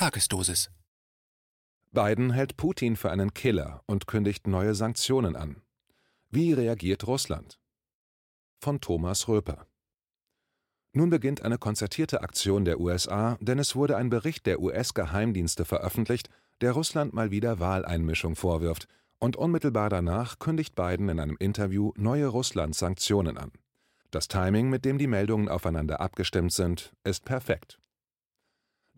Tagesdosis. Biden hält Putin für einen Killer und kündigt neue Sanktionen an. Wie reagiert Russland? Von Thomas Röper. Nun beginnt eine konzertierte Aktion der USA, denn es wurde ein Bericht der US-Geheimdienste veröffentlicht, der Russland mal wieder Wahleinmischung vorwirft, und unmittelbar danach kündigt Biden in einem Interview neue Russland-Sanktionen an. Das Timing, mit dem die Meldungen aufeinander abgestimmt sind, ist perfekt.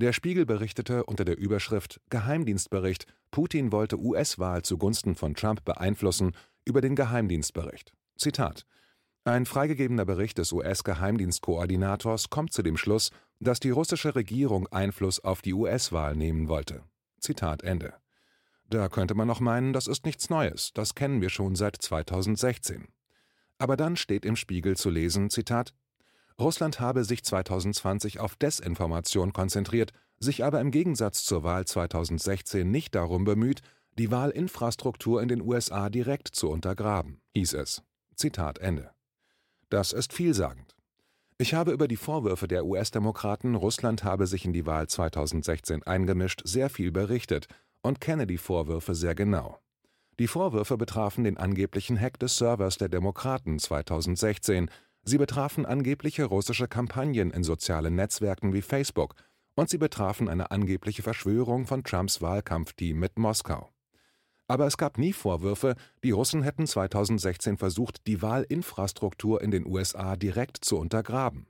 Der Spiegel berichtete unter der Überschrift Geheimdienstbericht Putin wollte US-Wahl zugunsten von Trump beeinflussen über den Geheimdienstbericht. Zitat Ein freigegebener Bericht des US-Geheimdienstkoordinators kommt zu dem Schluss, dass die russische Regierung Einfluss auf die US-Wahl nehmen wollte. Zitat Ende. Da könnte man noch meinen, das ist nichts Neues, das kennen wir schon seit 2016. Aber dann steht im Spiegel zu lesen, Zitat, Russland habe sich 2020 auf Desinformation konzentriert, sich aber im Gegensatz zur Wahl 2016 nicht darum bemüht, die Wahlinfrastruktur in den USA direkt zu untergraben, hieß es. Zitat Ende. Das ist vielsagend. Ich habe über die Vorwürfe der US-Demokraten, Russland habe sich in die Wahl 2016 eingemischt, sehr viel berichtet und kenne die Vorwürfe sehr genau. Die Vorwürfe betrafen den angeblichen Hack des Servers der Demokraten 2016, Sie betrafen angebliche russische Kampagnen in sozialen Netzwerken wie Facebook und sie betrafen eine angebliche Verschwörung von Trumps Wahlkampfteam mit Moskau. Aber es gab nie Vorwürfe, die Russen hätten 2016 versucht, die Wahlinfrastruktur in den USA direkt zu untergraben.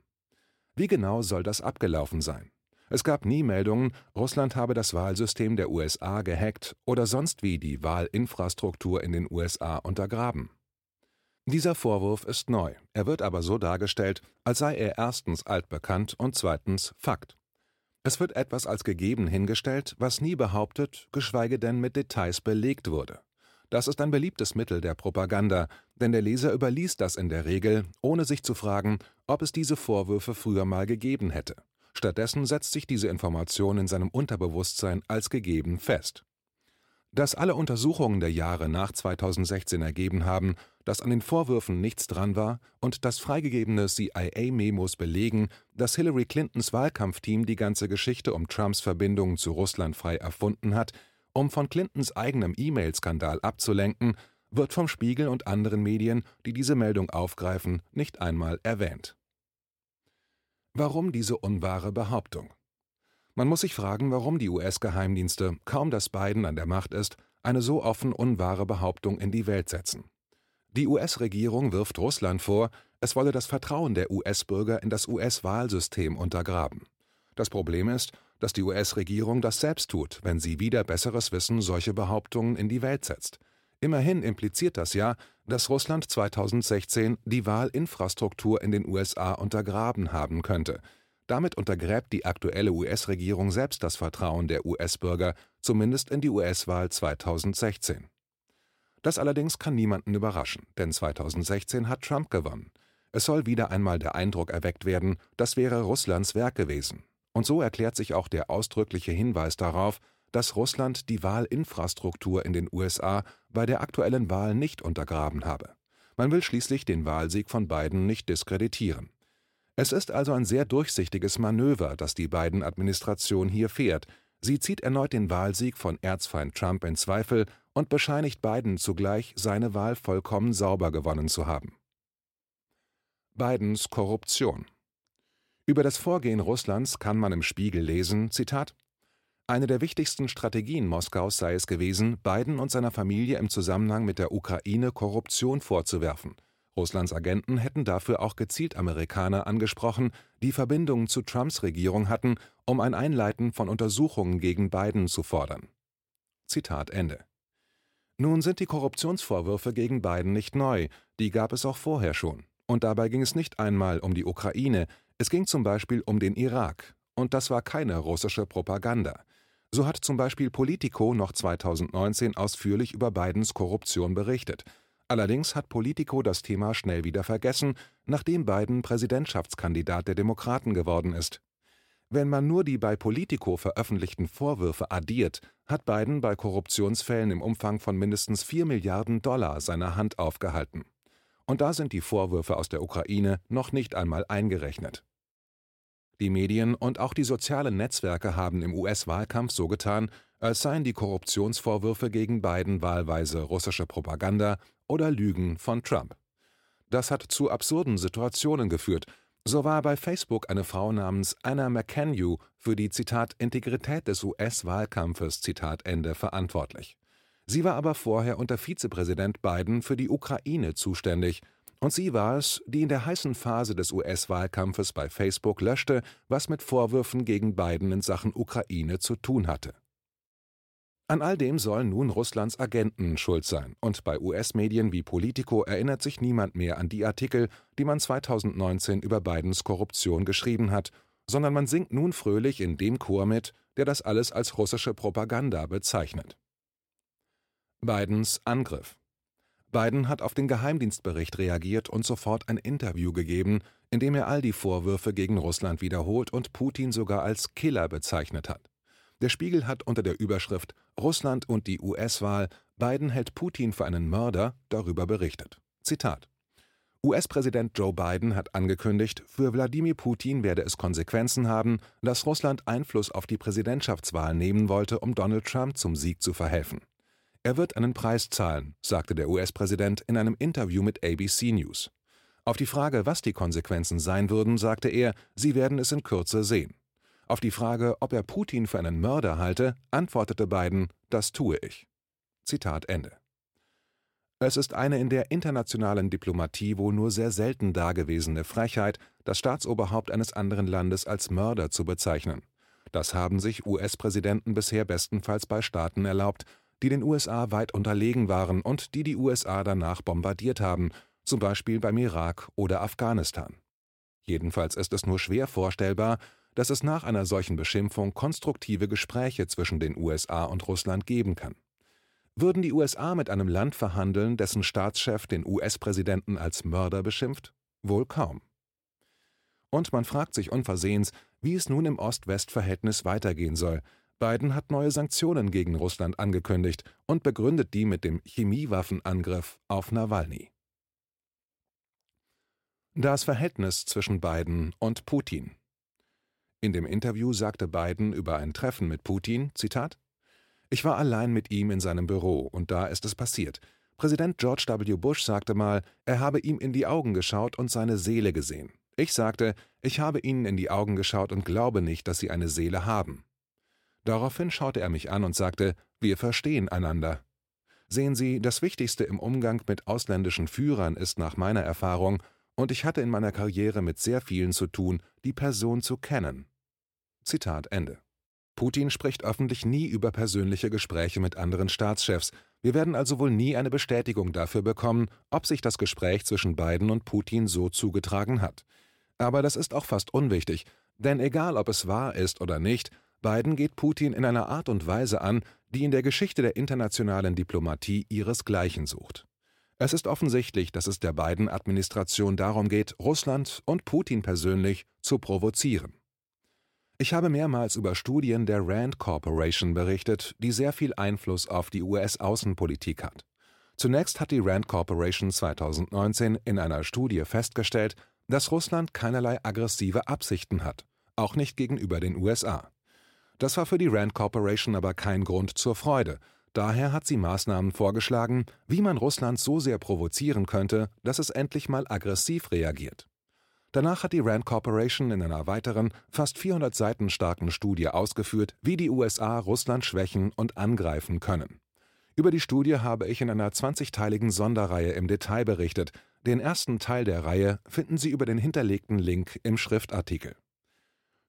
Wie genau soll das abgelaufen sein? Es gab nie Meldungen, Russland habe das Wahlsystem der USA gehackt oder sonst wie die Wahlinfrastruktur in den USA untergraben. Dieser Vorwurf ist neu, er wird aber so dargestellt, als sei er erstens altbekannt und zweitens Fakt. Es wird etwas als gegeben hingestellt, was nie behauptet, geschweige denn mit Details belegt wurde. Das ist ein beliebtes Mittel der Propaganda, denn der Leser überliest das in der Regel, ohne sich zu fragen, ob es diese Vorwürfe früher mal gegeben hätte. Stattdessen setzt sich diese Information in seinem Unterbewusstsein als gegeben fest. Dass alle Untersuchungen der Jahre nach 2016 ergeben haben, dass an den Vorwürfen nichts dran war und dass freigegebene CIA-Memos belegen, dass Hillary Clintons Wahlkampfteam die ganze Geschichte um Trumps Verbindungen zu Russland frei erfunden hat, um von Clintons eigenem E-Mail-Skandal abzulenken, wird vom Spiegel und anderen Medien, die diese Meldung aufgreifen, nicht einmal erwähnt. Warum diese unwahre Behauptung? Man muss sich fragen, warum die US-Geheimdienste, kaum dass Biden an der Macht ist, eine so offen unwahre Behauptung in die Welt setzen. Die US-Regierung wirft Russland vor, es wolle das Vertrauen der US-Bürger in das US-Wahlsystem untergraben. Das Problem ist, dass die US-Regierung das selbst tut, wenn sie wieder besseres Wissen solche Behauptungen in die Welt setzt. Immerhin impliziert das ja, dass Russland 2016 die Wahlinfrastruktur in den USA untergraben haben könnte, damit untergräbt die aktuelle US-Regierung selbst das Vertrauen der US-Bürger, zumindest in die US-Wahl 2016. Das allerdings kann niemanden überraschen, denn 2016 hat Trump gewonnen. Es soll wieder einmal der Eindruck erweckt werden, das wäre Russlands Werk gewesen. Und so erklärt sich auch der ausdrückliche Hinweis darauf, dass Russland die Wahlinfrastruktur in den USA bei der aktuellen Wahl nicht untergraben habe. Man will schließlich den Wahlsieg von Biden nicht diskreditieren. Es ist also ein sehr durchsichtiges Manöver, das die Biden-Administration hier fährt. Sie zieht erneut den Wahlsieg von Erzfeind Trump in Zweifel und bescheinigt Biden zugleich, seine Wahl vollkommen sauber gewonnen zu haben. Bidens Korruption Über das Vorgehen Russlands kann man im Spiegel lesen, Zitat, eine der wichtigsten Strategien Moskaus sei es gewesen, Biden und seiner Familie im Zusammenhang mit der Ukraine Korruption vorzuwerfen – Russlands Agenten hätten dafür auch gezielt Amerikaner angesprochen, die Verbindungen zu Trumps Regierung hatten, um ein Einleiten von Untersuchungen gegen Biden zu fordern. Zitat Ende. Nun sind die Korruptionsvorwürfe gegen Biden nicht neu, die gab es auch vorher schon. Und dabei ging es nicht einmal um die Ukraine, es ging zum Beispiel um den Irak. Und das war keine russische Propaganda. So hat zum Beispiel Politico noch 2019 ausführlich über Bidens Korruption berichtet – Allerdings hat Politico das Thema schnell wieder vergessen, nachdem Biden Präsidentschaftskandidat der Demokraten geworden ist. Wenn man nur die bei Politico veröffentlichten Vorwürfe addiert, hat Biden bei Korruptionsfällen im Umfang von mindestens 4 Milliarden Dollar seine Hand aufgehalten. Und da sind die Vorwürfe aus der Ukraine noch nicht einmal eingerechnet. Die Medien und auch die sozialen Netzwerke haben im US-Wahlkampf so getan, als seien die Korruptionsvorwürfe gegen Biden wahlweise russische Propaganda oder Lügen von Trump. Das hat zu absurden Situationen geführt. So war bei Facebook eine Frau namens Anna McCann für die Zitat Integrität des US-Wahlkampfes Zitat Ende verantwortlich. Sie war aber vorher unter Vizepräsident Biden für die Ukraine zuständig und sie war es, die in der heißen Phase des US-Wahlkampfes bei Facebook löschte, was mit Vorwürfen gegen Biden in Sachen Ukraine zu tun hatte. An all dem sollen nun Russlands Agenten schuld sein, und bei US-Medien wie Politico erinnert sich niemand mehr an die Artikel, die man 2019 über Bidens Korruption geschrieben hat, sondern man singt nun fröhlich in dem Chor mit, der das alles als russische Propaganda bezeichnet. Bidens Angriff Biden hat auf den Geheimdienstbericht reagiert und sofort ein Interview gegeben, in dem er all die Vorwürfe gegen Russland wiederholt und Putin sogar als Killer bezeichnet hat. Der Spiegel hat unter der Überschrift Russland und die US-Wahl Biden hält Putin für einen Mörder darüber berichtet. Zitat US-Präsident Joe Biden hat angekündigt, für Wladimir Putin werde es Konsequenzen haben, dass Russland Einfluss auf die Präsidentschaftswahl nehmen wollte, um Donald Trump zum Sieg zu verhelfen. Er wird einen Preis zahlen, sagte der US-Präsident in einem Interview mit ABC News. Auf die Frage, was die Konsequenzen sein würden, sagte er, Sie werden es in Kürze sehen. Auf die Frage, ob er Putin für einen Mörder halte, antwortete Biden, das tue ich. Zitat Ende. Es ist eine in der internationalen Diplomatie wohl nur sehr selten dagewesene Frechheit, das Staatsoberhaupt eines anderen Landes als Mörder zu bezeichnen. Das haben sich US-Präsidenten bisher bestenfalls bei Staaten erlaubt, die den USA weit unterlegen waren und die die USA danach bombardiert haben, zum Beispiel beim Irak oder Afghanistan. Jedenfalls ist es nur schwer vorstellbar, dass es nach einer solchen Beschimpfung konstruktive Gespräche zwischen den USA und Russland geben kann. Würden die USA mit einem Land verhandeln, dessen Staatschef den US-Präsidenten als Mörder beschimpft? Wohl kaum. Und man fragt sich unversehens, wie es nun im Ost-West-Verhältnis weitergehen soll, Biden hat neue Sanktionen gegen Russland angekündigt und begründet die mit dem Chemiewaffenangriff auf Nawalny. Das Verhältnis zwischen Biden und Putin. In dem Interview sagte Biden über ein Treffen mit Putin, Zitat, Ich war allein mit ihm in seinem Büro und da ist es passiert. Präsident George W. Bush sagte mal, er habe ihm in die Augen geschaut und seine Seele gesehen. Ich sagte, ich habe ihnen in die Augen geschaut und glaube nicht, dass sie eine Seele haben. Daraufhin schaute er mich an und sagte, wir verstehen einander. Sehen Sie, das Wichtigste im Umgang mit ausländischen Führern ist nach meiner Erfahrung, und ich hatte in meiner Karriere mit sehr vielen zu tun, die Person zu kennen. Zitat Ende. Putin spricht öffentlich nie über persönliche Gespräche mit anderen Staatschefs. Wir werden also wohl nie eine Bestätigung dafür bekommen, ob sich das Gespräch zwischen Biden und Putin so zugetragen hat. Aber das ist auch fast unwichtig, denn egal ob es wahr ist oder nicht, Biden geht Putin in einer Art und Weise an, die in der Geschichte der internationalen Diplomatie ihresgleichen sucht. Es ist offensichtlich, dass es der Biden-Administration darum geht, Russland und Putin persönlich zu provozieren. Ich habe mehrmals über Studien der Rand Corporation berichtet, die sehr viel Einfluss auf die US-Außenpolitik hat. Zunächst hat die Rand Corporation 2019 in einer Studie festgestellt, dass Russland keinerlei aggressive Absichten hat, auch nicht gegenüber den USA. Das war für die Rand Corporation aber kein Grund zur Freude. Daher hat sie Maßnahmen vorgeschlagen, wie man Russland so sehr provozieren könnte, dass es endlich mal aggressiv reagiert. Danach hat die Rand Corporation in einer weiteren, fast 400 Seiten starken Studie ausgeführt, wie die USA Russland schwächen und angreifen können. Über die Studie habe ich in einer 20-teiligen Sonderreihe im Detail berichtet. Den ersten Teil der Reihe finden Sie über den hinterlegten Link im Schriftartikel.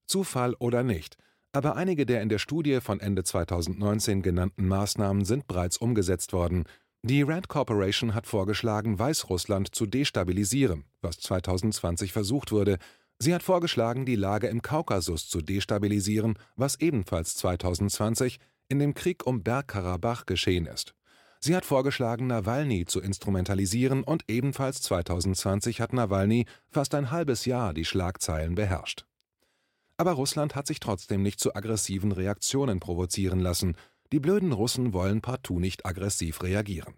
Zufall oder nicht, aber einige der in der Studie von Ende 2019 genannten Maßnahmen sind bereits umgesetzt worden. Die Rand Corporation hat vorgeschlagen, Weißrussland zu destabilisieren, was 2020 versucht wurde. Sie hat vorgeschlagen, die Lage im Kaukasus zu destabilisieren, was ebenfalls 2020 in dem Krieg um Bergkarabach geschehen ist. Sie hat vorgeschlagen, Nawalny zu instrumentalisieren und ebenfalls 2020 hat Nawalny fast ein halbes Jahr die Schlagzeilen beherrscht. Aber Russland hat sich trotzdem nicht zu aggressiven Reaktionen provozieren lassen. Die blöden Russen wollen partout nicht aggressiv reagieren.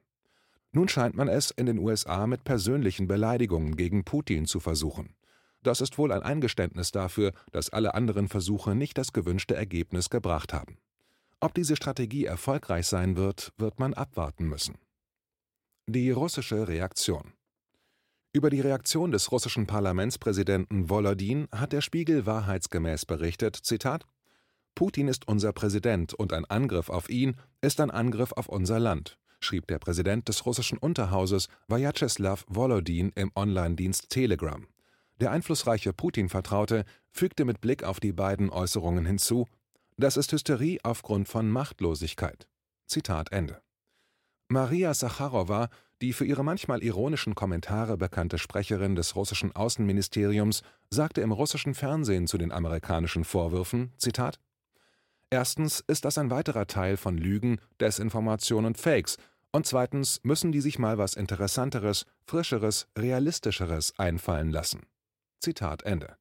Nun scheint man es in den USA mit persönlichen Beleidigungen gegen Putin zu versuchen. Das ist wohl ein Eingeständnis dafür, dass alle anderen Versuche nicht das gewünschte Ergebnis gebracht haben. Ob diese Strategie erfolgreich sein wird, wird man abwarten müssen. Die russische Reaktion Über die Reaktion des russischen Parlamentspräsidenten Volodin hat der Spiegel wahrheitsgemäß berichtet: Zitat, Putin ist unser Präsident und ein Angriff auf ihn ist ein Angriff auf unser Land, schrieb der Präsident des russischen Unterhauses Wjatscheslaw Volodin im Online-Dienst Telegram. Der einflussreiche Putin-Vertraute fügte mit Blick auf die beiden Äußerungen hinzu: das ist Hysterie aufgrund von Machtlosigkeit. Zitat Ende. Maria Sacharowa, die für ihre manchmal ironischen Kommentare bekannte Sprecherin des russischen Außenministeriums, sagte im russischen Fernsehen zu den amerikanischen Vorwürfen: Zitat Erstens ist das ein weiterer Teil von Lügen, Desinformation und Fakes, und zweitens müssen die sich mal was Interessanteres, Frischeres, Realistischeres einfallen lassen. Zitat Ende.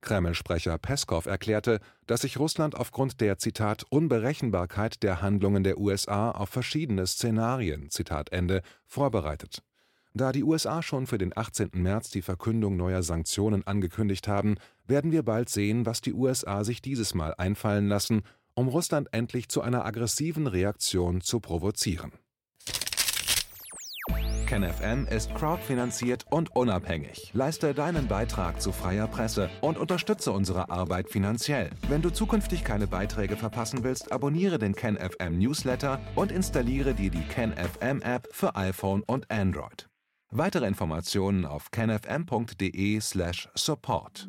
Kreml-Sprecher Peskow erklärte, dass sich Russland aufgrund der Zitat Unberechenbarkeit der Handlungen der USA auf verschiedene Szenarien Zitat Ende vorbereitet. Da die USA schon für den 18. März die Verkündung neuer Sanktionen angekündigt haben, werden wir bald sehen, was die USA sich dieses Mal einfallen lassen, um Russland endlich zu einer aggressiven Reaktion zu provozieren KenFM ist crowdfinanziert und unabhängig. Leiste deinen Beitrag zu freier Presse und unterstütze unsere Arbeit finanziell. Wenn du zukünftig keine Beiträge verpassen willst, abonniere den KenFM Newsletter und installiere dir die KenFM App für iPhone und Android. Weitere Informationen auf kenfm.de/support.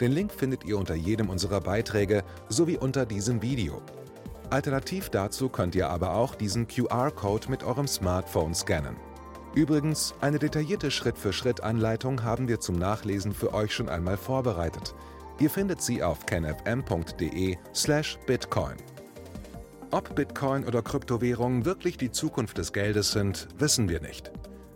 Den Link findet ihr unter jedem unserer Beiträge sowie unter diesem Video. Alternativ dazu könnt ihr aber auch diesen QR-Code mit eurem Smartphone scannen. Übrigens, eine detaillierte Schritt-für-Schritt-Anleitung haben wir zum Nachlesen für euch schon einmal vorbereitet. Ihr findet sie auf canfm.de/bitcoin. Ob Bitcoin oder Kryptowährungen wirklich die Zukunft des Geldes sind, wissen wir nicht.